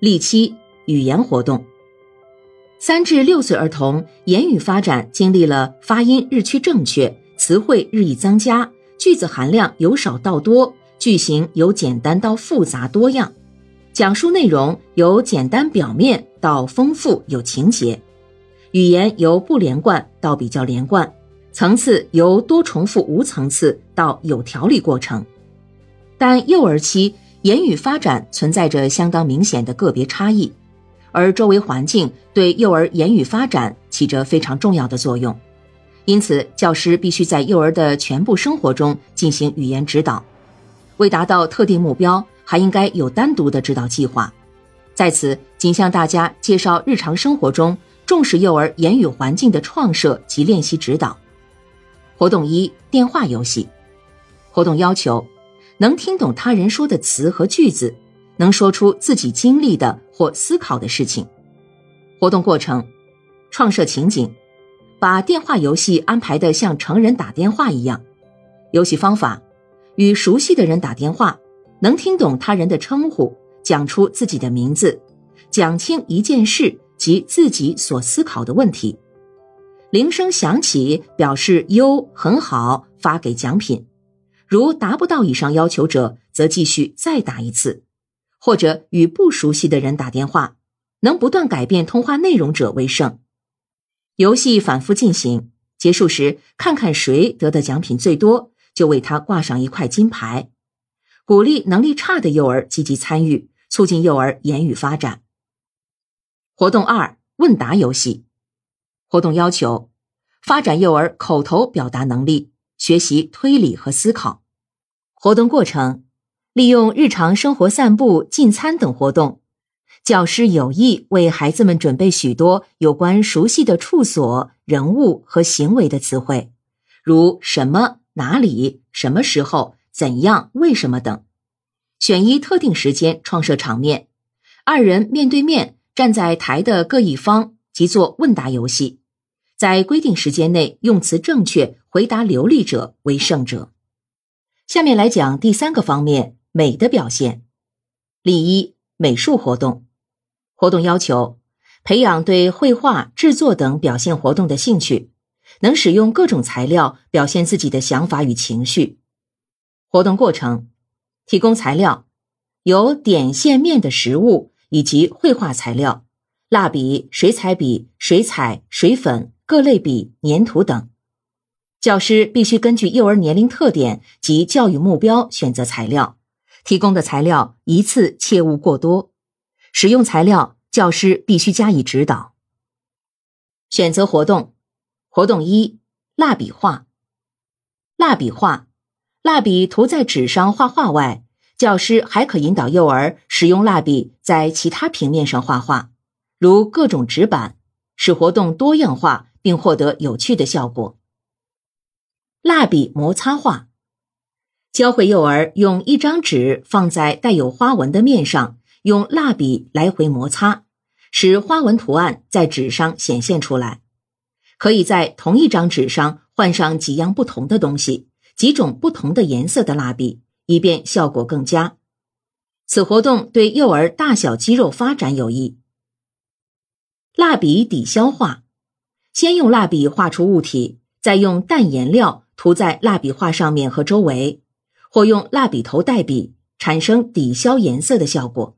例七：语言活动。三至六岁儿童言语发展经历了发音日趋正确、词汇日益增加、句子含量由少到多、句型由简单到复杂多样、讲述内容由简单表面到丰富有情节、语言由不连贯到比较连贯、层次由多重复无层次到有条理过程。但幼儿期言语发展存在着相当明显的个别差异。而周围环境对幼儿言语发展起着非常重要的作用，因此教师必须在幼儿的全部生活中进行语言指导。为达到特定目标，还应该有单独的指导计划。在此，仅向大家介绍日常生活中重视幼儿言语环境的创设及练习指导。活动一：电话游戏。活动要求：能听懂他人说的词和句子。能说出自己经历的或思考的事情。活动过程：创设情景，把电话游戏安排的像成人打电话一样。游戏方法：与熟悉的人打电话，能听懂他人的称呼，讲出自己的名字，讲清一件事及自己所思考的问题。铃声响起，表示优很好，发给奖品。如达不到以上要求者，则继续再打一次。或者与不熟悉的人打电话，能不断改变通话内容者为胜。游戏反复进行，结束时看看谁得的奖品最多，就为他挂上一块金牌。鼓励能力差的幼儿积极参与，促进幼儿言语发展。活动二：问答游戏。活动要求：发展幼儿口头表达能力，学习推理和思考。活动过程。利用日常生活散步、进餐等活动，教师有意为孩子们准备许多有关熟悉的处所、人物和行为的词汇，如什么、哪里、什么时候、怎样、为什么等。选一特定时间创设场面，二人面对面站在台的各一方，即做问答游戏，在规定时间内用词正确、回答流利者为胜者。下面来讲第三个方面。美的表现，例一：美术活动。活动要求：培养对绘画、制作等表现活动的兴趣，能使用各种材料表现自己的想法与情绪。活动过程：提供材料，有点、线、面的实物以及绘画材料，蜡笔、水彩笔、水彩、水粉、各类笔、粘土等。教师必须根据幼儿年龄特点及教育目标选择材料。提供的材料一次切勿过多，使用材料教师必须加以指导。选择活动，活动一：蜡笔画。蜡笔画，蜡笔涂在纸上画画外，教师还可引导幼儿使用蜡笔在其他平面上画画，如各种纸板，使活动多样化并获得有趣的效果。蜡笔摩擦画。教会幼儿用一张纸放在带有花纹的面上，用蜡笔来回摩擦，使花纹图案在纸上显现出来。可以在同一张纸上换上几样不同的东西，几种不同的颜色的蜡笔，以便效果更佳。此活动对幼儿大小肌肉发展有益。蜡笔底消画，先用蜡笔画出物体，再用淡颜料涂在蜡笔画上面和周围。或用蜡笔头代笔，产生抵消颜色的效果。